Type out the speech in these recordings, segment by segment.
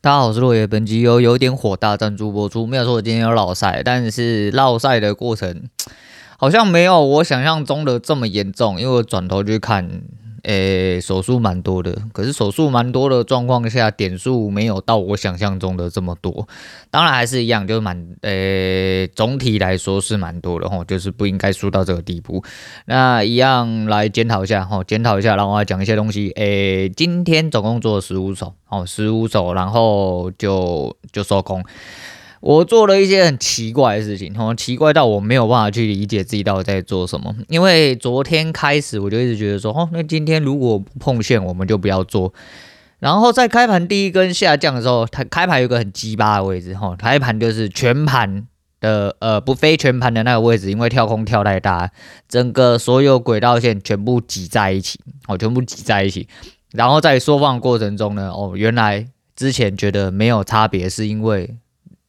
大家好，我是落叶。本集由有点火大赞助播出。没有说我今天有落赛，但是落赛的过程好像没有我想象中的这么严重，因为我转头去看。诶、手数蛮多的，可是手数蛮多的状况下，点数没有到我想象中的这么多。当然还是一样，就是蛮诶、总体来说是蛮多的吼，就是不应该输到这个地步。那一样来检讨一下吼，检讨一下，然后我来讲一些东西。诶、今天总共做了十五手，哦，十五手，然后就就收工。我做了一些很奇怪的事情，哦，奇怪到我没有办法去理解自己到底在做什么。因为昨天开始我就一直觉得说，哦，那今天如果不碰线，我们就不要做。然后在开盘第一根下降的时候，它开盘有个很鸡巴的位置，哈，开盘就是全盘的，呃，不非全盘的那个位置，因为跳空跳太大，整个所有轨道线全部挤在一起，哦，全部挤在一起。然后在缩放过程中呢，哦，原来之前觉得没有差别，是因为。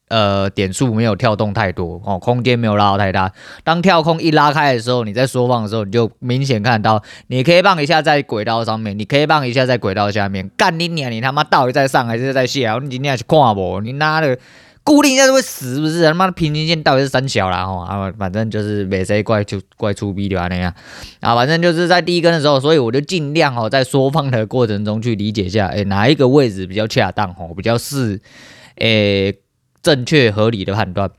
呃，点数没有跳动太多哦，空间没有拉到太大。当跳空一拉开的时候，你在缩放的时候，你就明显看到，你 K 棒一下在轨道上面，你 K 棒一下在轨道下面，干你娘！你他妈到底在上还是在下？你今天去看我，你拿的固定一下就会死，不是？他妈的平行线到底是三小啦？哦啊，反正就是没谁怪就怪出逼的那样啊，反正就是在第一根的时候，所以我就尽量哦，在缩放的过程中去理解一下，哎，哪一个位置比较恰当哦，比较适诶。正确合理的判断。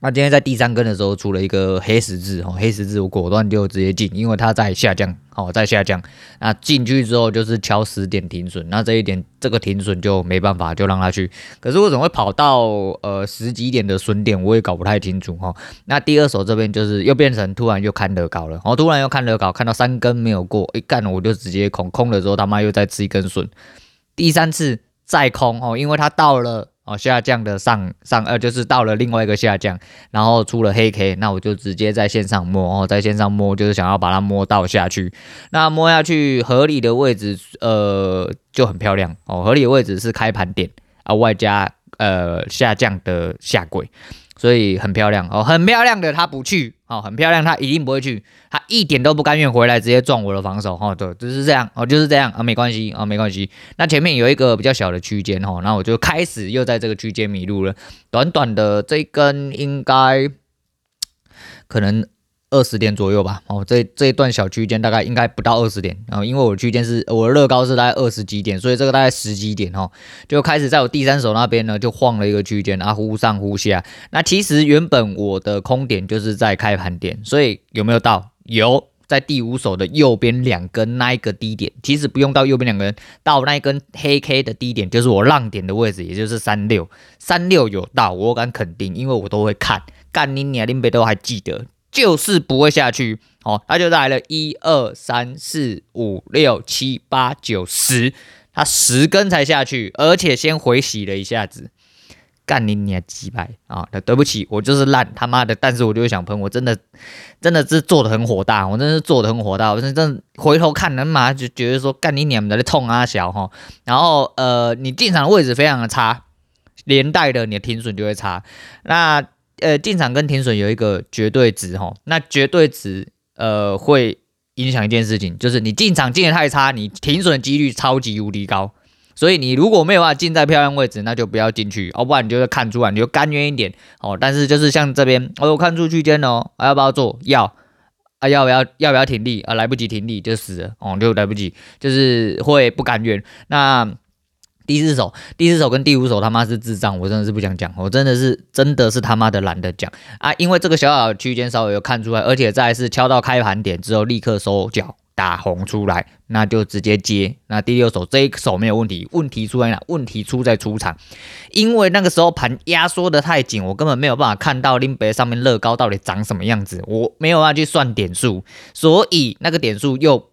那今天在第三根的时候出了一个黑十字哦，黑十字我果断就直接进，因为它在下降哦，在下降。那进去之后就是敲十点停损，那这一点这个停损就没办法，就让它去。可是为什么会跑到呃十几点的损点，我也搞不太清楚哈。那第二手这边就是又变成突然又看乐高了，哦，突然又看乐高，看到三根没有过，一干我就直接空空的时候，他妈又再吃一根笋。第三次再空哦，因为它到了。哦，下降的上上呃，就是到了另外一个下降，然后出了黑 K，那我就直接在线上摸哦，在线上摸就是想要把它摸到下去，那摸下去合理的位置，呃，就很漂亮哦，合理的位置是开盘点啊，外加呃下降的下轨。所以很漂亮。哦，很漂亮的他不去。哦，很漂亮他一定不会去，他一点都不甘愿回来直接撞我的防守。哦，对，就是这样。哦，就是这样。啊，没关系。啊，没关系。那前面有一个比较小的区间哈，那我就开始又在这个区间迷路了，短短的这一根应该可能。二十点左右吧，哦，这这一段小区间大概应该不到二十点，然后因为我区间是我的乐高是大概二十几点，所以这个大概十几点哦，就开始在我第三手那边呢就晃了一个区间啊，忽上忽下。那其实原本我的空点就是在开盘点，所以有没有到？有，在第五手的右边两根那一个低点，其实不用到右边两根，到那一根黑 K 的低点就是我浪点的位置，也就是三六三六有到，我敢肯定，因为我都会看，干你娘，林北都还记得。就是不会下去。哦，他就来了一二三四五六七八九十，他十根才下去，而且先回洗了一下子，干你娘鸡掰啊！那对不起，我就是烂他妈的，但是我就想喷，我真的真的是做的很火大，我真的是做的很火大，我真的回头看他妈就觉得说干你娘的痛啊小哈，然后呃你进场的位置非常的差，连带的你的停损就会差，那。呃，进场跟停损有一个绝对值哈，那绝对值呃会影响一件事情，就是你进场进的太差，你停损几率超级无敌高，所以你如果没有办法进在漂亮位置，那就不要进去，要不然你就会看出来，你就甘愿一点哦。但是就是像这边，我有看出区间哦，还要不要做？要啊，要不要要不要停利啊？来不及停利就死了哦，就来不及，就是会不甘愿那。第四手，第四手跟第五手他妈是智障，我真的是不想讲，我真的是真的是他妈的懒得讲啊！因为这个小小区间稍微有看出来，而且再是敲到开盘点之后立刻收脚打红出来，那就直接接。那第六手这一手没有问题，问题出在哪？问题出在出场，因为那个时候盘压缩得太紧，我根本没有办法看到林北上面乐高到底长什么样子，我没有办法去算点数，所以那个点数又，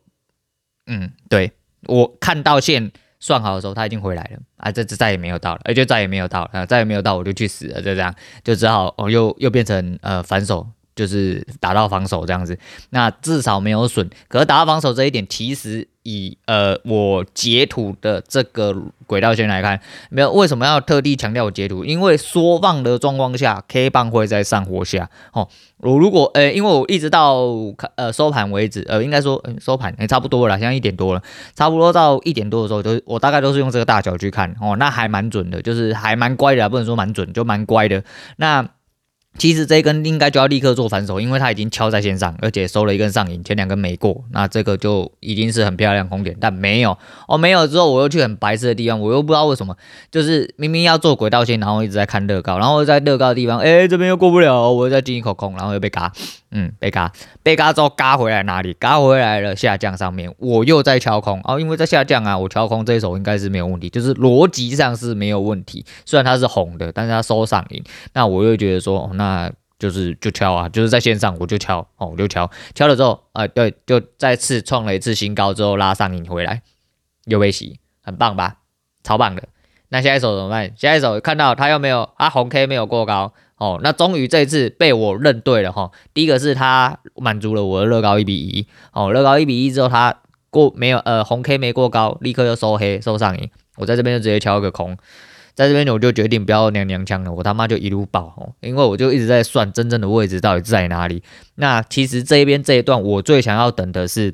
嗯，对，我看到线。算好的时候，他已经回来了。啊！这次再也没有到了，而且再也没有到了，再也没有到，我就去死了，就这样，就只好哦，又又变成呃反手就是打到防守这样子，那至少没有损。可是打到防守这一点，其实以呃我截图的这个轨道线来看，没有为什么要特地强调截图？因为缩放的状况下，K 棒会在上或下。哦，我如果呃，因为我一直到呃收盘为止，呃，应该说、收盘也、差不多了，现在一点多了，差不多到一点多的时候，都我大概都是用这个大小去看。哦，那还蛮准的，就是还蛮乖的，不能说蛮准，就蛮乖的。那。其实这一根应该就要立刻做反手，因为它已经敲在线上，而且收了一根上影，前两根没过，那这个就已经是很漂亮空点，但没有哦，没有之后我又去很白色的地方，我又不知道为什么，就是明明要做轨道线，然后一直在看乐高，然后在乐高的地方，哎，这边又过不了，我又再进一口空，然后又被嘎。嗯，被嘎，被嘎之后嘎回来哪里？嘎回来了下降上面，我又在敲空哦，因为在下降啊，我敲空这一手应该是没有问题，就是逻辑上是没有问题。虽然它是红的，但是它收上影，那我又觉得说，哦、那就是就敲啊，就是在线上我就敲哦，我就敲，敲了之后，呃，对，就再次创了一次新高之后拉上影回来，又被洗，很棒吧？超棒的。那下一手怎么办？下一手看到它又没有啊，红 K 没有过高。哦，那终于这一次被我认对了哈。第一个是他满足了我的乐高一比一，哦，乐高一比一之后他过没有呃红 K 没过高，立刻就收黑收上影。我在这边就直接敲一个空，在这边我就决定不要娘娘腔了，我他妈就一路爆哦，因为我就一直在算真正的位置到底在哪里。那其实这一边这一段我最想要等的是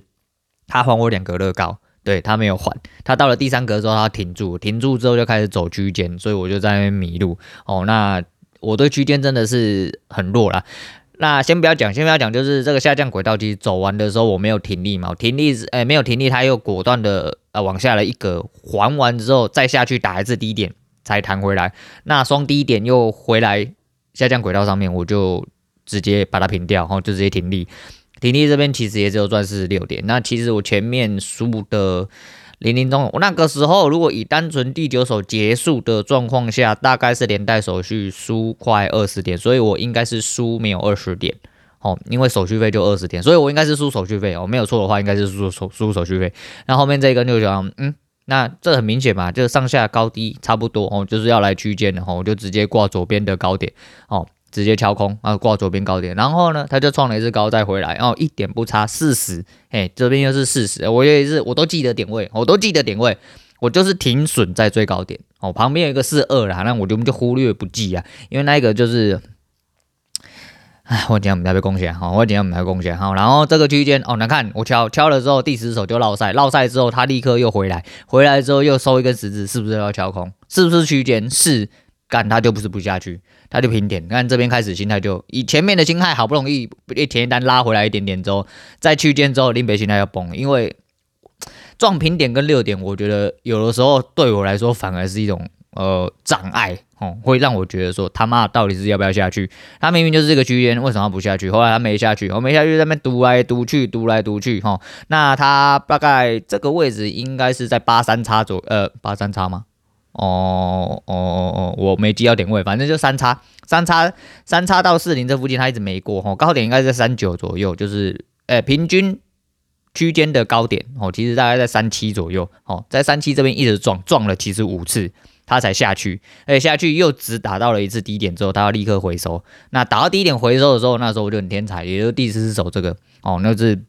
他还我两格乐高，对他没有还，他到了第三格之后他停住，停住之后就开始走区间，所以我就在那边迷路哦。那我对区间真的是很弱啦。那先不要讲，先不要讲，就是这个下降轨道其实走完的时候我没有停力嘛，停力诶没有停力，它又果断的呃往下了一格，还完之后再下去打一次低点才弹回来。那双低点又回来下降轨道上面，我就直接把它平掉，然后就直接停力。停力这边其实也只有赚四十六点。那其实我前面输的。零零中，我那个时候如果以单纯第九手结束的状况下，大概是连带手续输快二十点，所以我应该是输没有二十点，哦，因为手续费就二十点，所以我应该是输手续费哦，没有错的话应该是输手输手续费。那后面这一根就讲，嗯，那这很明显嘛，就是上下高低差不多哦，就是要来区间的哦，我就直接挂左边的高点哦。直接敲空，啊挂左边高点，然后呢，他就创了一次高再回来，然后一点不差四十，哎，这边又是四十，我也是，我都记得点位，我都记得点位，我就是停损在最高点，哦，旁边有一个四二啦，那我就就忽略不计啊，因为那一个就是，哎，我讲我们台被贡献，好，我讲我们台贡献，好，然后这个区间，哦，来看我敲敲了之后，第十手就落赛，落赛之后他立刻又回来，回来之后又收一根十字，是不是要敲空？是不是区间？是。干他就不是不下去，他就平点。看这边开始心态就以前面的心态好不容易一填一单拉回来一点点之后，在区间之后林北心态要崩，因为撞平点跟六点，我觉得有的时候对我来说反而是一种呃障碍哦，会让我觉得说他妈到底是要不要下去？他明明就是这个区间，为什么不下去？后来他没下去，我没下去在那边赌来赌去，赌来赌去哈。那他大概这个位置应该是在八三叉左呃八三叉吗？哦哦哦哦，我没记到点位，反正就三叉三叉三叉到四零这附近，它一直没过哈，高点应该在三九左右，就是诶、平均区间的高点哦，其实大概在三七左右哦，在三七这边一直撞撞了其实五次，它才下去，而且下去又只打到了一次低点之后，它要立刻回收，那打到低点回收的时候，那时候我就很天才，也就是第四手这个哦，那是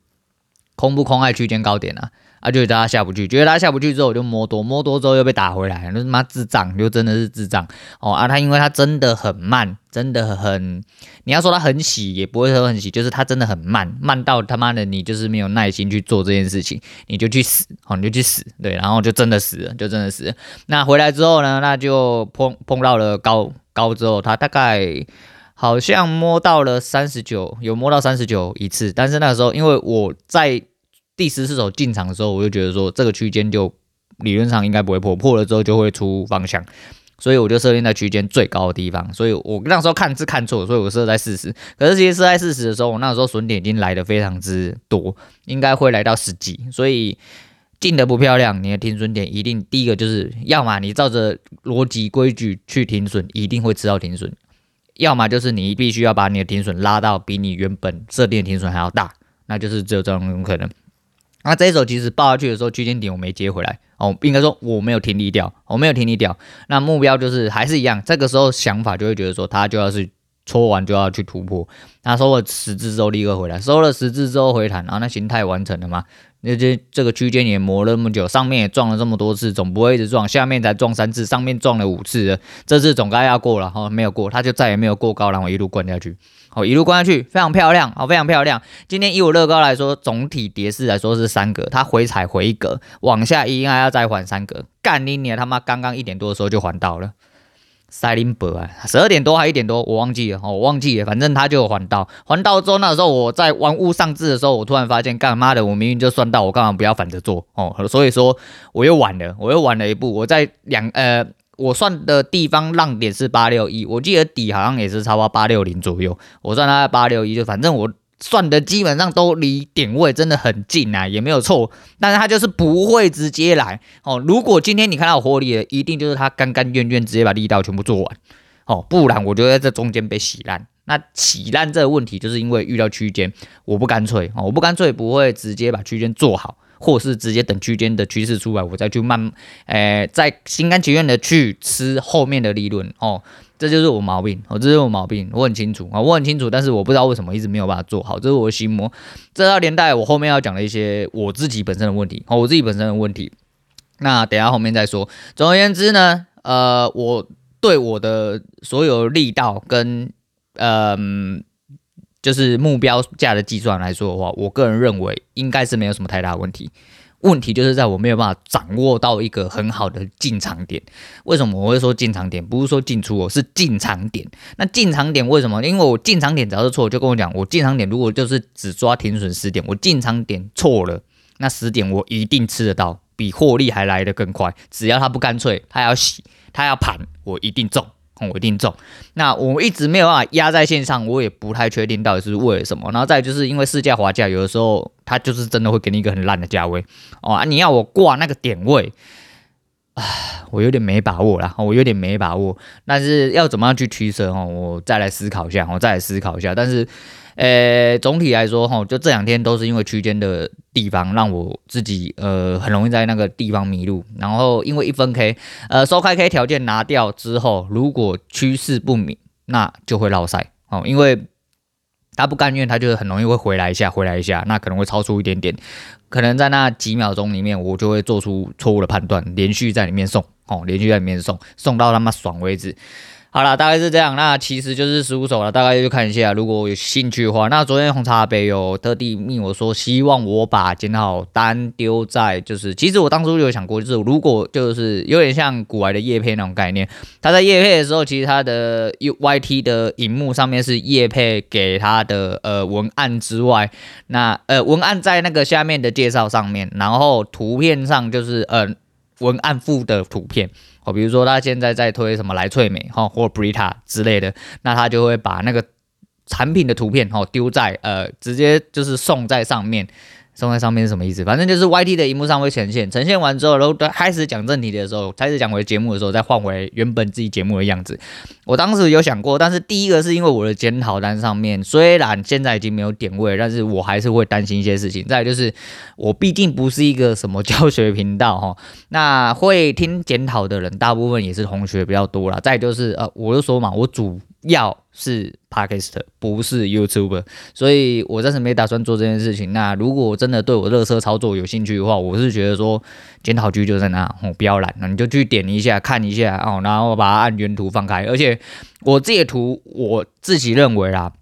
空不空爱区间高点啊。啊，就觉得他下不去，觉得他下不去之后，我就摸多，摸多之后又被打回来，那他妈智障，就真的是智障哦啊！他因为他真的很慢，真的很，你要说他很洗也不会说很洗，就是他真的很慢，慢到他妈的你就是没有耐心去做这件事情，你就去死，哦，你就去死，对，然后就真的死了，就真的死了。那回来之后呢，那就碰碰到了高高之后，他大概好像摸到了三十九，有摸到三十九一次，但是那个时候因为我在。第十四手进场的时候，我就觉得说这个区间就理论上应该不会破，破了之后就会出方向，所以我就设定在区间最高的地方。所以我那时候看是看错，所以我设在四十。可是其实设在四十的时候，我那时候损点已经来的非常之多，应该会来到十几。所以进的不漂亮，你的停损点一定第一个就是，要么你照着逻辑规矩去停损，一定会吃到停损；要么就是你必须要把你的停损拉到比你原本设定的停损还要大，那就是只有这种可能。那这一手其实报下去的时候，区间点我没接回来哦，应该说我没有停利掉，我没有停利掉。那目标就是还是一样，这个时候想法就会觉得说，它就要是戳完就要去突破。他收了十字之后立刻回来，收了十字之后回弹，然后那形态完成了嘛？那这这个区间也磨了那么久，上面也撞了这么多次，总不会一直撞，下面才撞三次，上面撞了五次了，这次总该要过了哈，没有过，他就再也没有过高，然后一路灌下去，好，一路灌下去，非常漂亮，好，非常漂亮。今天以我乐高来说，总体跌势来说是三格，它回踩回一格，往下应该要再还三格，干你娘他妈刚刚一点多的时候就还到了。塞林伯啊，十二点多还一点多，我忘记了，我忘记了，反正他就有还到，还到之后，那时候我在玩物丧志的时候，我突然发现，干妈的，我明明就算到，我干嘛不要反着做哦？所以说我又晚了，我又晚了一步，我在两呃，我算的地方浪点是八六一，我记得底好像也是差不多八六零左右，我算它八六一，就反正我。算的基本上都离点位真的很近啊，也没有错，但是他就是不会直接来哦。如果今天你看到获利了，一定就是他干干怨怨直接把力道全部做完哦，不然我就在这中间被洗烂。那洗烂这个问题，就是因为遇到区间，我不干脆哦，我不干脆不会直接把区间做好，或是直接等区间的趋势出来，我再去慢，诶，再心甘情愿的去吃后面的利润哦。这就是我毛病，哦，这是我毛病，我很清楚啊，我很清楚，但是我不知道为什么一直没有办法做好，这是我的心魔。这要连带我后面要讲的一些我自己本身的问题，哦，我自己本身的问题，那等下后面再说。总而言之呢，呃，我对我的所有力道跟嗯、呃，就是目标价的计算来说的话，我个人认为应该是没有什么太大问题。问题就是在我没有办法掌握到一个很好的进场点。为什么我会说进场点？不是说进出哦，是进场点。那进场点为什么？因为我进场点只要是错，就跟我讲，我进场点如果就是只抓停损十点，我进场点错了，那十点我一定吃得到，比获利还来得更快。只要他不干脆，他要洗，他要盘，我一定中。我一定中，那我一直没有办法压在线上，我也不太确定到底是为了什么。然后再就是因为市价滑价，有的时候它就是真的会给你一个很烂的价位哦。啊，你要我挂那个点位，啊，我有点没把握啦，我有点没把握。但是要怎么样去取舍哦？我再来思考一下，我再来思考一下。但是。呃，总体来说，哈，就这两天都是因为区间的地方，让我自己呃很容易在那个地方迷路。然后因为一分 K，呃，收开 K 条件拿掉之后，如果趋势不明，那就会落赛哦。因为他不甘愿，他就很容易会回来一下，回来一下，那可能会超出一点点，可能在那几秒钟里面，我就会做出错误的判断，连续在里面送，哦，连续在里面送，送到他妈爽为止。好了，大概是这样。那其实就是十五首了，大概就看一下。如果有兴趣的话，那昨天红茶杯有特地命我说，希望我把检讨单丢在，就是其实我当初有想过，就是如果就是有点像股癌的叶配那种概念，他在叶配的时候，其实他的 U Y T 的荧幕上面是叶配给他的呃文案之外，那呃文案在那个下面的介绍上面，然后图片上就是呃文案附的图片。比如说他现在在推什么莱萃美哈，或 Brita 之类的，那他就会把那个产品的图片哈丢在呃，直接就是送在上面。送在上面是什么意思？反正就是 YT 的荧幕上会呈现，呈现完之后，然后开始讲正题的时候，开始讲回节目的时候，再换回原本自己节目的样子。我当时有想过，但是第一个是因为我的检讨单上面虽然现在已经没有点位，但是我还是会担心一些事情。再就是我毕竟不是一个什么教学频道哈，那会听检讨的人大部分也是同学比较多啦。再就是呃，我就说嘛，我主要是 Podcast 不是 YouTuber，所以我暂时没打算做这件事情。那如果真的对我热车操作有兴趣的话，我是觉得说检讨区就在那，哦，不要懒，那你就去点一下看一下哦，然后把它按原图放开。而且我这些图我自己认为啦，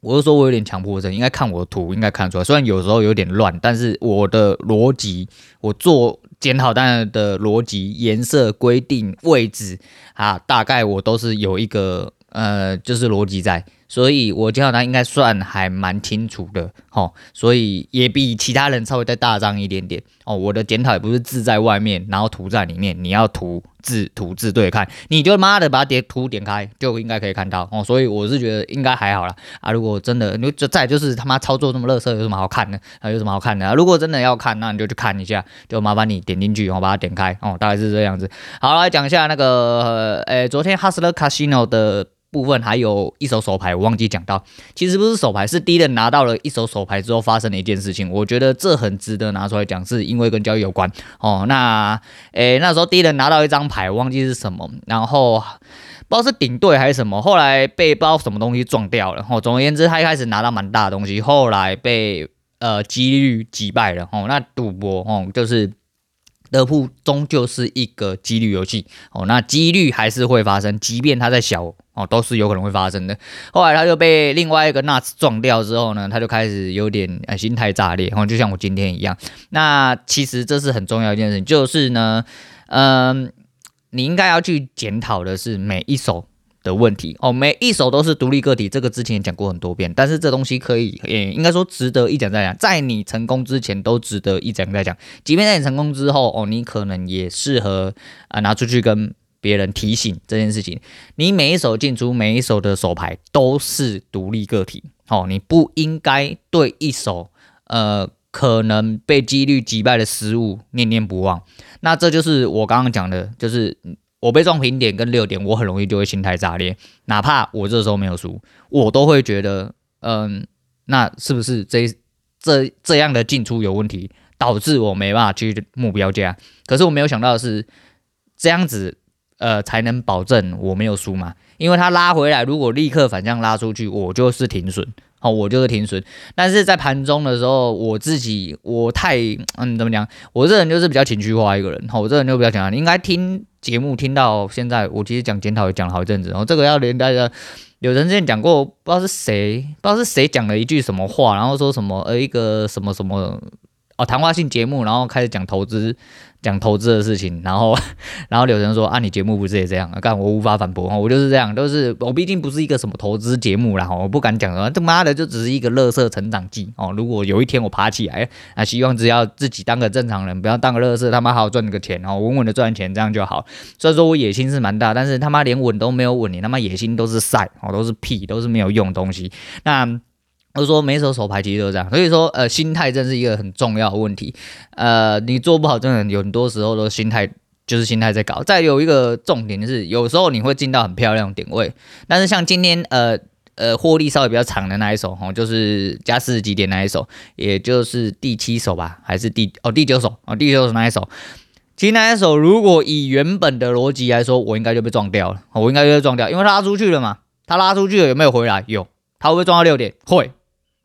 我是说我有点强迫症，应该看我的图应该看出来，虽然有时候有点乱，但是我的逻辑，我做检讨单的逻辑、颜色、规定、位置啊，大概我都是有一个。呃，就是逻辑在，所以我检讨单应该算还蛮清楚的，哦，所以也比其他人稍微再大张一点点哦。我的检讨也不是字在外面，然后图在里面，你要图字图字对看，你就妈的把它点图点开，就应该可以看到哦。所以我是觉得应该还好啦。啊。如果真的你就再就是他妈操作这么垃圾，有什么好看的？啊，有什么好看的？如果真的要看，那你就去看一下，就麻烦你点进去，然后把它点开哦。大概是这样子。好，来讲一下那个呃，昨天 Hustler Casino 的。部分还有一手手牌，我忘记讲到，其实不是手牌，是敌人拿到了一手手牌之后发生的一件事情。我觉得这很值得拿出来讲，是因为跟交易有关哦。那诶，那时候敌人拿到一张牌，忘记是什么，然后不知道是顶队还是什么，后来被不知道什么东西撞掉了。哦，总而言之，他一开始拿到蛮大的东西，后来被呃几率击败了。哦，那赌博哦就是。的铺终究是一个几率游戏哦，那几率还是会发生，即便它在小哦，都是有可能会发生的。后来他就被另外一个 nuts 撞掉之后呢，他就开始有点呃心态炸裂，哦，就像我今天一样。那其实这是很重要一件事情，就是呢，嗯、你应该要去检讨的是每一手。的问题。哦，每一手都是独立个体，这个之前也讲过很多遍，但是这东西可以，也应该说值得一讲再讲，在你成功之前都值得一讲再讲，即便在你成功之后哦，你可能也适合啊拿出去跟别人提醒这件事情，你每一手进出每一手的手牌都是独立个体。哦，你不应该对一手呃可能被几率击败的失误念念不忘，那这就是我刚刚讲的，就是。我被撞平点跟六点，我很容易就会心态炸裂。哪怕我这时候没有输，我都会觉得，嗯，那是不是这这这样的进出有问题，导致我没办法去目标价？可是我没有想到的是，这样子，呃，才能保证我没有输嘛？因为他拉回来，如果立刻反向拉出去，我就是停损。好，我就是停损。但是在盘中的时候，我自己我太嗯，怎么讲？我这人就是比较情绪化一个人。好，我这人就比较讲，你应该听节目听到现在，我其实讲检讨也讲了好一阵子。然后这个要连大家，有人之前讲过，不知道是谁，不知道是谁讲了一句什么话，然后说什么呃一个什么什么哦谈话性节目，然后开始讲投资。讲投资的事情，然后，然后柳晨说啊，你节目不是也这样？干我无法反驳，我就是这样，都是我毕竟不是一个什么投资节目啦，我不敢讲什么，他妈的就只是一个乐色成长记哦。如果有一天我爬起来，啊，希望只要自己当个正常人，不要当个乐色，他妈好好赚个钱哦，稳稳的赚钱，这样就好。虽然说我野心是蛮大，但是他妈连稳都没有稳，你他妈野心都是晒哦，都是屁，都是没有用的东西。那。我说每手手牌其实都这样，所以说呃心态真是一个很重要的问题，呃你做不好真的有很多时候都心态就是心态在搞。再有一个重点就是有时候你会进到很漂亮点位，但是像今天呃呃获利稍微比较长的那一手哦，就是加四十几点那一手，也就是第七手吧，还是第哦第九手哦第九手那一手，其实那一手如果以原本的逻辑来说，我应该就被撞掉了，我应该就被撞掉，因为他拉出去了嘛，他拉出去了有没有回来？有，他会不会撞到六点？会。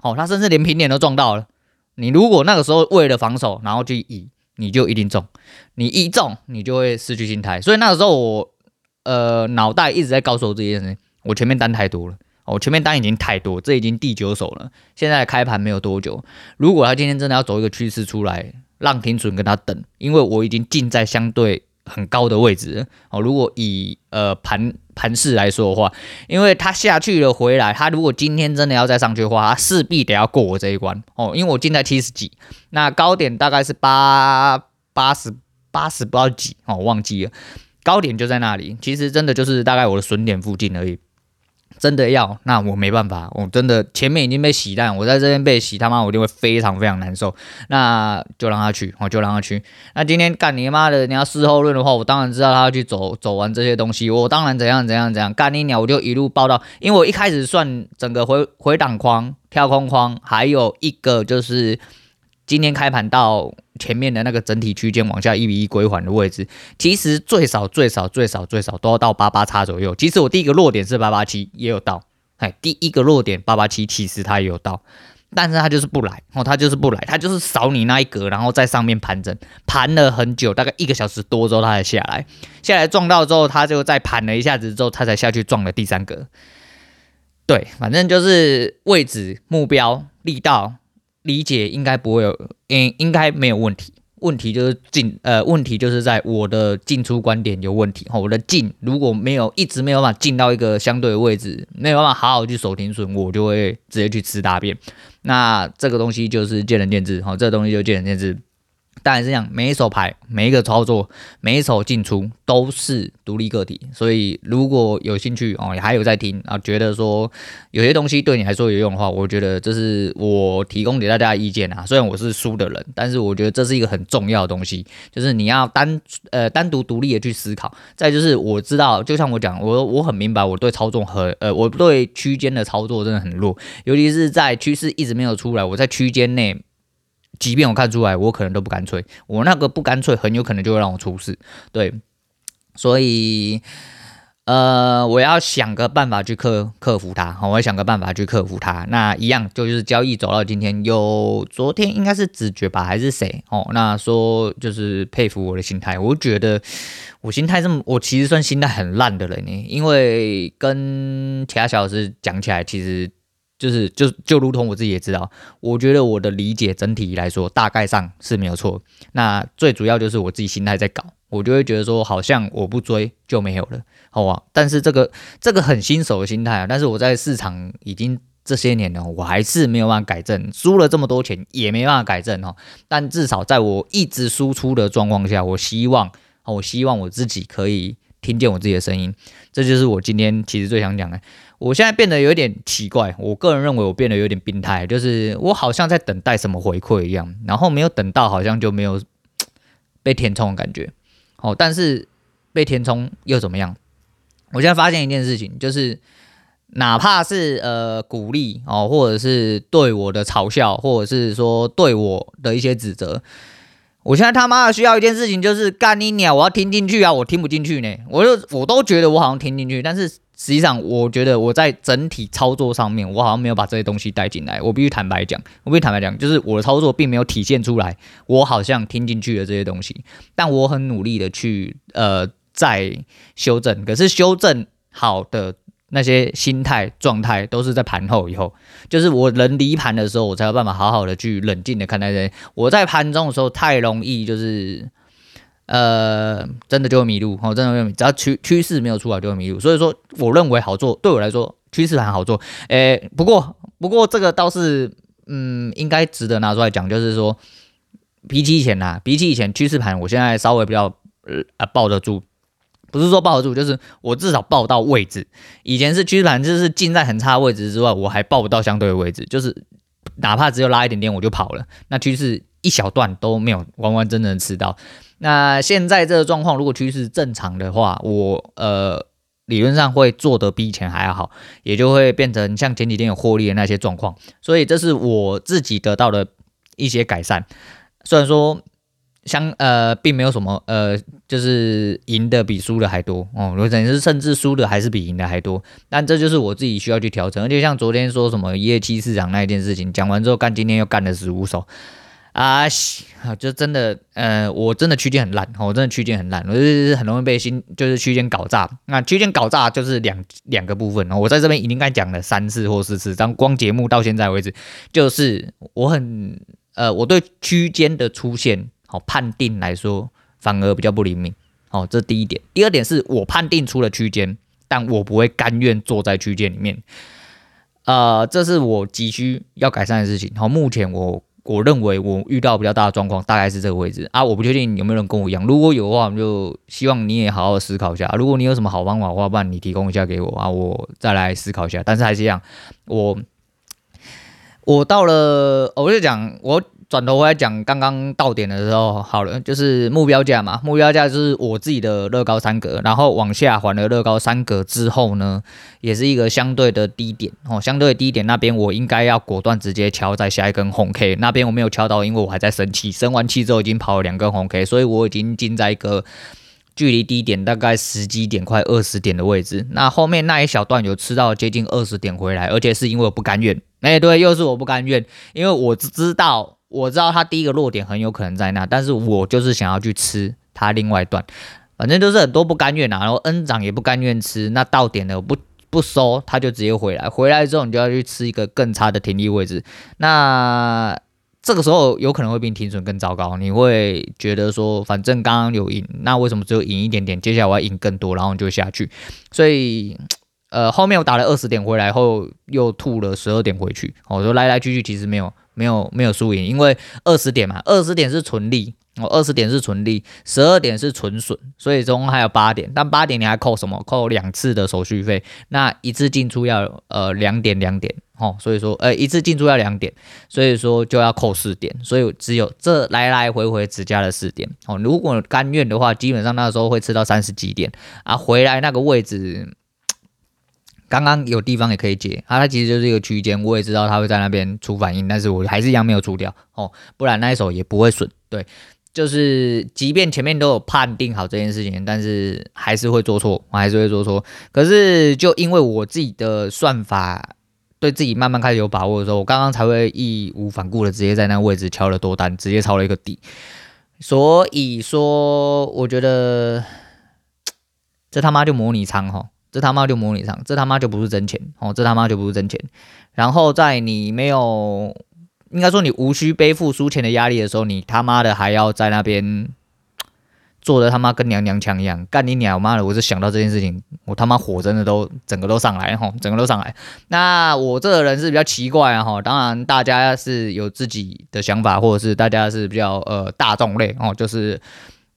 哦，他甚至连平点都撞到了。你如果那个时候为了防守，然后去移，你就一定中。你一中，你就会失去心态。所以那个时候我，呃，脑袋一直在告诉我这件事：我前面单太多了，我前面单已经太多，这已经第九手了。现在开盘没有多久，如果他今天真的要走一个趋势出来，让停损跟他等，因为我已经进在相对。很高的位置哦，如果以呃盘盘势来说的话，因为它下去了回来，它如果今天真的要再上去的话，它势必得要过我这一关哦，因为我进在七十几，那高点大概是八八十八十不知道几哦，忘记了，高点就在那里，其实真的就是大概我的损点附近而已。真的要，那我没办法，我真的前面已经被洗烂，我在这边被洗，他妈我就会非常非常难受。那就让他去，我就让他去。那今天干你妈的，你要事后论的话，我当然知道他要去走走完这些东西，我当然怎样怎样怎样干你鸟，我就一路报到，因为我一开始算整个回回档框、跳空框，还有一个就是。今天开盘到前面的那个整体区间往下一比一归还的位置，其实最少最少最少最少都要到八八叉左右。其实我第一个落点是八八七，也有到。哎，第一个落点八八七，其实它也有到，但是它就是不来哦，它就是不来，它就是扫你那一格，然后在上面盘整，盘了很久，大概一个小时多之后，它才下来。下来撞到之后，它就再盘了一下子之后，它才下去撞了第三格。对，反正就是位置、目标、力道。理解应该不会有，应应该没有问题。问题就是进，呃，问题就是在我的进出观点有问题哈。我的进如果没有一直没有办法进到一个相对的位置，没有办法好好去守停损，我就会直接去吃大便。那这个东西就是见仁见智，哈，这个东西就见仁见智。当然是这样，每一手牌、每一个操作、每一手进出都是独立个体。所以如果有兴趣哦，也还有在听啊，觉得说有些东西对你来说有用的话，我觉得这是我提供给大家的意见啊。虽然我是输的人，但是我觉得这是一个很重要的东西，就是你要单呃单独独立的去思考。再就是我知道，就像我讲，我我很明白，我对操作和呃我对区间的操作真的很弱，尤其是在趋势一直没有出来，我在区间内。即便我看出来，我可能都不干脆。我那个不干脆，很有可能就会让我出事。对，所以，呃，我要想个办法去克克服它。好，我要想个办法去克服它。那一样就是交易走到今天，有昨天应该是直觉吧，还是谁？哦，那说就是佩服我的心态。我觉得我心态这么，我其实算心态很烂的人呢。因为跟其他小老师讲起来，其实。就是就就如同我自己也知道，我觉得我的理解整体来说大概上是没有错。那最主要就是我自己心态在搞，我就会觉得说好像我不追就没有了，好吧？但是这个这个很新手的心态啊，但是我在市场已经这些年了，我还是没有办法改正，输了这么多钱也没办法改正哦。但至少在我一直输出的状况下，我希望，我希望我自己可以听见我自己的声音，这就是我今天其实最想讲的。我现在变得有点奇怪，我个人认为我变得有点病态，就是我好像在等待什么回馈一样，然后没有等到，好像就没有被填充的感觉。哦，但是被填充又怎么样？我现在发现一件事情，就是哪怕是呃鼓励哦，或者是对我的嘲笑，或者是说对我的一些指责，我现在他妈的需要一件事情，就是干你鸟，我要听进去啊，我听不进去呢，我就我都觉得我好像听进去，但是。实际上，我觉得我在整体操作上面，我好像没有把这些东西带进来。我必须坦白讲，我必须坦白讲，就是我的操作并没有体现出来，我好像听进去了这些东西。但我很努力的去呃在修正，可是修正好的那些心态状态都是在盘后以后，就是我人离盘的时候，我才有办法好好的去冷静的看待这些。我在盘中的时候太容易就是。呃，真的就会迷路哦，真的会迷，只要趋趋势没有出来就会迷路。所以说，我认为好做，对我来说趋势盘好做。诶，不过不过这个倒是，嗯，应该值得拿出来讲，就是说，比起以前呐，比起以前趋势盘，我现在稍微比较呃抱得住，不是说抱得住，就是我至少抱到位置。以前是趋势盘，就是进在很差位置之外，我还抱不到相对的位置，就是哪怕只有拉一点点我就跑了，那趋势一小段都没有完完整整的吃到。那现在这个状况，如果趋势正常的话，我呃理论上会做得比以前还要好，也就会变成像前几天有获利的那些状况。所以这是我自己得到的一些改善。虽然说相呃并没有什么呃，就是赢的比输的还多哦，我等于是甚至输的还是比赢的还多。但这就是我自己需要去调整。而且像昨天说什么一夜七市场那一件事情，讲完之后干，今天又干了十五手。啊，就真的，呃，我真的区间很烂，我真的区间很烂，我就是很容易被新就是区间搞炸。那区间搞炸就是两两个部分，我在这边已经该讲了三次或四次，当光节目到现在为止，就是我很呃，我对区间的出现，好判定来说，反而比较不灵敏。哦，这第一点。第二点是我判定出了区间，但我不会甘愿坐在区间里面。呃，这是我急需要改善的事情。好，目前我。我认为我遇到比较大的状况大概是这个位置啊，我不确定有没有人跟我一样。如果有的话，我们就希望你也好好思考一下。如果你有什么好方法的话，不然你提供一下给我啊，我再来思考一下。但是还是一样，我我到了，我就讲我。转头回来讲刚刚到点的时候，好了，就是目标价嘛，目标价就是我自己的乐高三格，然后往下还了乐高三格之后呢，也是一个相对的低点哦，相对的低点那边我应该要果断直接敲在下一根红 K，那边我没有敲到，因为我还在生气，生完气之后已经跑了两根红 K，所以我已经进在一个距离低点大概十几点、快二十点的位置，那后面那一小段有吃到接近二十点回来，而且是因为我不甘愿，哎，对，又是我不甘愿，因为我知道。我知道它第一个落点很有可能在那，但是我就是想要去吃它另外一段，反正就是很多不甘愿啊，然后 N 涨也不甘愿吃，那到点了不不收，它就直接回来，回来之后你就要去吃一个更差的停利位置，那这个时候有可能会比停损更糟糕，你会觉得说反正刚刚有赢，那为什么只有赢一点点？接下来我要赢更多，然后你就下去，所以。呃，后面我打了二十点回来后，又吐了十二点回去。我说来来去去其实没有没有没有输赢，因为二十点嘛，二十点是纯利哦，二十点是纯利，十二点是纯损，所以总共还有八点。但八点你还扣什么？扣两次的手续费，那一次进出要呃两点两点哦，所以说呃一次进出要两点，所以说就要扣四点，所以只有这来来回回只加了四点哦。如果甘愿的话，基本上那时候会吃到三十几点啊，回来那个位置。刚刚有地方也可以解啊，它其实就是一个区间，我也知道它会在那边出反应，但是我还是一样没有出掉哦，不然那一手也不会损。对，就是即便前面都有判定好这件事情，但是还是会做错，我还是会做错。可是就因为我自己的算法对自己慢慢开始有把握的时候，我刚刚才会义无反顾的直接在那个位置敲了多单，直接抄了一个底。所以说，我觉得这他妈就模拟仓哈。这他妈就模拟上，这他妈就不是真钱哦，这他妈就不是真钱。然后在你没有，应该说你无需背负输钱的压力的时候，你他妈的还要在那边做的他妈跟娘娘腔一样，干你娘妈的！我是想到这件事情，我他妈火真的都整个都上来哈，整个都上来。那我这个人是比较奇怪哈，当然大家是有自己的想法，或者是大家是比较呃大众类哦，就是。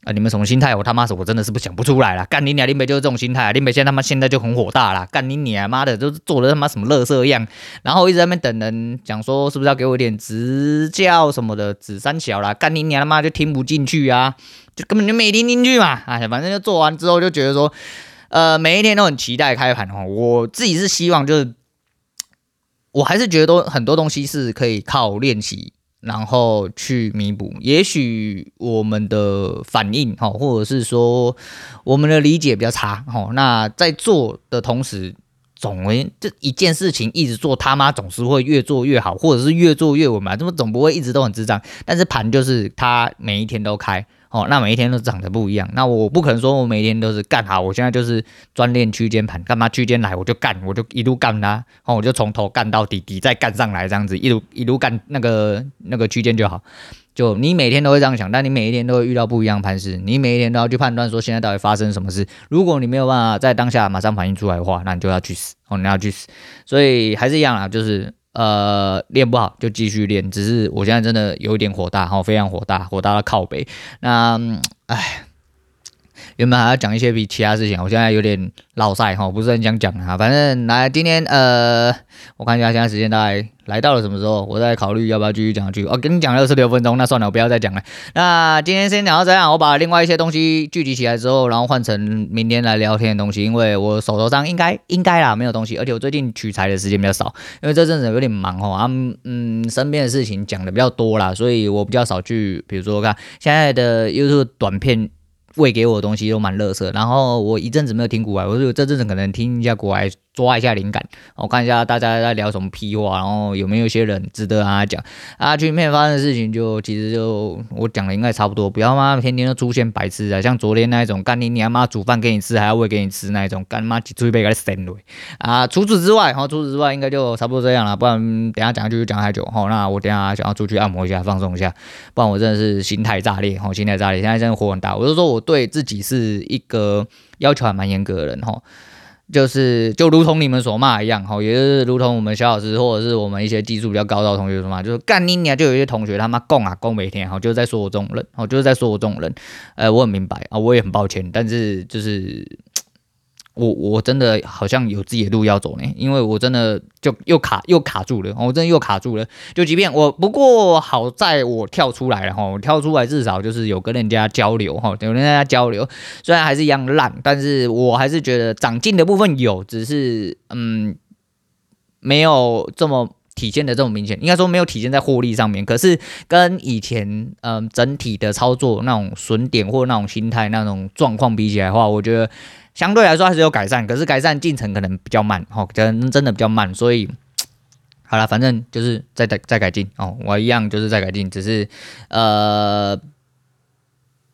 啊！你们什么心态？我他妈是我真的是不想不出来了。干你娘！林北就是这种心态。林北现在他妈现在就很火大了。干你娘！妈的，就是做的他妈什么乐色样。然后一直在那边等人讲说，是不是要给我一点指教什么的？指三小啦。干你娘他妈就听不进去啊，就根本就没听进去嘛。哎，反正就做完之后就觉得说，呃，每一天都很期待开盘哦。我自己是希望就是，我还是觉得都很多东西是可以靠练习。然后去弥补，也许我们的反应哈，或者是说我们的理解比较差哈。那在做的同时，总为这一件事情一直做，他妈总是会越做越好，或者是越做越稳嘛。这么总不会一直都很智障。但是盘就是它每一天都开。哦，那每一天都长得不一样。那我不可能说我每天都是干好，我现在就是专练区间盘，干嘛区间来我就干，我就一路干它，哦，我就从头干到底，底再干上来，这样子一路一路干那个那个区间就好。就你每天都会这样想，但你每一天都会遇到不一样盘势，你每一天都要去判断说现在到底发生什么事。如果你没有办法在当下马上反应出来的话，那你就要去死，哦，你要去死。所以还是一样啊，就是。呃，练不好就继续练，只是我现在真的有一点火大，哈，非常火大，火大到靠北。那，唉。原本还要讲一些比其他事情，我现在有点落赛哈，不是很想讲哈。反正来今天呃，我看一下现在时间大概来到了什么时候，我再考虑要不要继续讲下去。哦，跟你讲了二十六分钟，那算了，我不要再讲了。那今天先讲到这样，我把另外一些东西聚集起来之后，然后换成明天来聊天的东西，因为我手头上应该应该啦没有东西，而且我最近取材的时间比较少，因为这阵子有点忙哈，啊嗯，身边的事情讲的比较多啦，所以我比较少去，比如说看现在的 YouTube 短片。喂给我的东西都蛮乐色，然后我一阵子没有听国外，我就这阵子可能听一下国外。抓一下灵感，我看一下大家在聊什么屁话，然后有没有一些人值得啊讲啊？群里面发生的事情就其实就我讲的应该差不多，不要妈天天都出现白痴啊，像昨天那一种干你娘妈煮饭给你吃还要喂给你吃那一种干妈几嘴被给扇了啊！除此之外，哈，除此之外应该就差不多这样了，不然等下讲下去就讲太久哈。那我等下想要出去按摩一下放松一下，不然我真的是心态炸裂哈，心态炸裂，现在真的火很大。我就说我对自己是一个要求还蛮严格的人哈。就是就如同你们所骂一样，哈，也就是如同我们小老师或者是我们一些技术比较高的同学说嘛，就是干你娘，就有一些同学他妈供啊供每天，哈，就是在说我这种人，哦，就是在说我这种人，呃，我很明白啊，我也很抱歉，但是就是。我我真的好像有自己的路要走呢，因为我真的就又卡又卡住了，我真的又卡住了。就即便我不过好在我跳出来了哈，我跳出来至少就是有跟人家交流哈，有跟人家交流，虽然还是一样烂，但是我还是觉得长进的部分有，只是嗯没有这么体现的这么明显，应该说没有体现在获利上面。可是跟以前嗯整体的操作那种损点或那种心态那种状况比起来的话，我觉得。相对来说还是有改善，可是改善进程可能比较慢，哦，真真的比较慢，所以好了，反正就是在在在改进哦，我一样就是在改进，只是呃，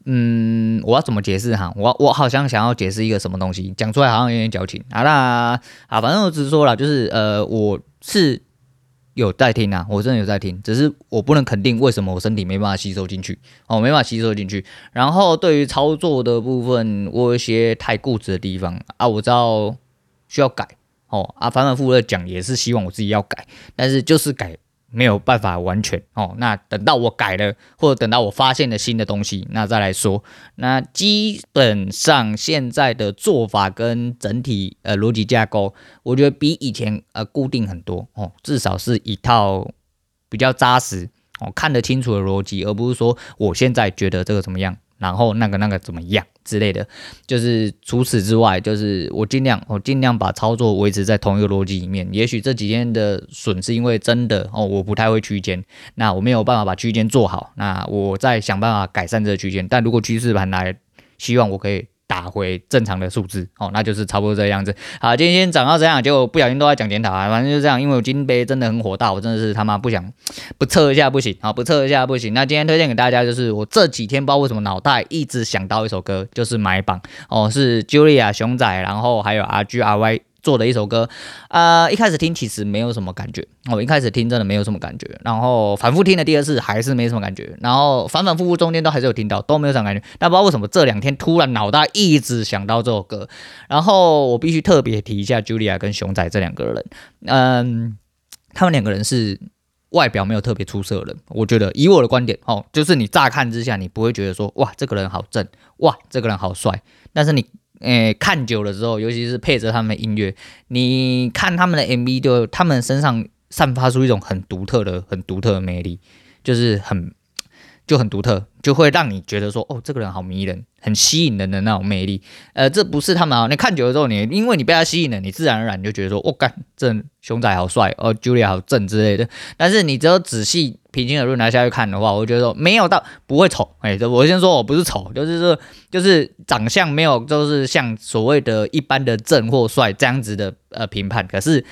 嗯，我要怎么解释哈？我我好像想要解释一个什么东西，讲出来好像有点矫情啊，那啊，反正我只是说了，就是呃，我是。有在听啊，我真的有在听，只是我不能肯定为什么我身体没办法吸收进去哦，没办法吸收进去。然后对于操作的部分，我有一些太固执的地方啊，我知道需要改哦啊，反反复复的讲也是希望我自己要改，但是就是改没有办法完全哦。那等到我改了，或者等到我发现了新的东西，那再来说。那基本上现在的做法跟整体呃逻辑架构，我觉得比以前呃固定很多哦，至少是一套比较扎实哦，看得清楚的逻辑，而不是说我现在觉得这个怎么样。然后那个那个怎么样之类的，就是除此之外，就是我尽量我尽量把操作维持在同一个逻辑里面。也许这几天的损失因为真的哦，我不太会区间，那我没有办法把区间做好，那我再想办法改善这个区间。但如果趋势盘来，希望我可以。打回正常的数字哦，那就是差不多这样子。好，今天先涨到这样，就不小心都在讲检讨啊，反正就这样。因为我金杯真的很火大，我真的是他妈不想不测一下不行啊，不测一下不行。那今天推荐给大家就是我这几天不知道为什么脑袋一直想到一首歌，就是买榜哦，是 Julia 熊仔，然后还有 RGRY。做的一首歌，呃，一开始听其实没有什么感觉，我一开始听真的没有什么感觉，然后反复听了第二次还是没什么感觉，然后反反复复中间都还是有听到，都没有什么感觉，但不知道为什么这两天突然脑袋一直想到这首歌，然后我必须特别提一下 Julia 跟熊仔这两个人，嗯，他们两个人是外表没有特别出色的人，我觉得以我的观点哦，就是你乍看之下你不会觉得说哇这个人好正，哇这个人好帅，但是你。诶、看久了之后，尤其是配着他们的音乐，你看他们的 MV，就他们身上散发出一种很独特的、很独特的魅力，就是很就很独特，就会让你觉得说，哦，这个人好迷人，很吸引人的那种魅力。呃，这不是他们啊，你看久了之后，你因为你被他吸引了，你自然而然就觉得说，我、哦、干，这熊仔好帅，哦，Julia 好正之类的。但是你只有仔细。平心而论，拿下去看的话，我觉得说没有到不会丑，哎，我先说我不是丑，就是说就是长相没有，就是像所谓的一般的正或帅这样子的呃评判，可是。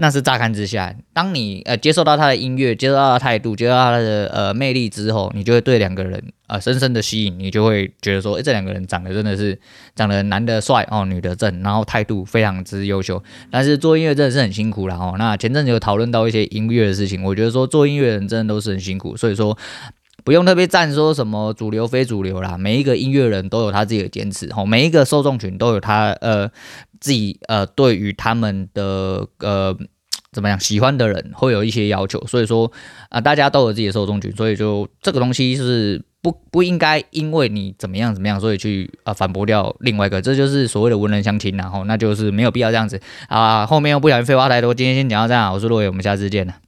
那是乍看之下，当你呃接受到他的音乐，接受到他的态度，接受到他的呃魅力之后，你就会对两个人呃深深的吸引，你就会觉得说，哎，这两个人长得真的是长得男的帅哦，女的正，然后态度非常之优秀。但是做音乐真的是很辛苦啦哦。那前阵子有讨论到一些音乐的事情，我觉得说做音乐人真的都是很辛苦，所以说不用特别赞说什么主流非主流啦，每一个音乐人都有他自己的坚持哦，每一个受众群都有他呃。自己呃，对于他们的呃怎么样喜欢的人会有一些要求，所以说啊、大家都有自己的受众群，所以就这个东西是不不应该因为你怎么样怎么样，所以去啊、反驳掉另外一个，这就是所谓的文人相轻，然后那就是没有必要这样子啊。后面又不小心废话太多，今天先讲到这样，我是洛伟，我们下次见了。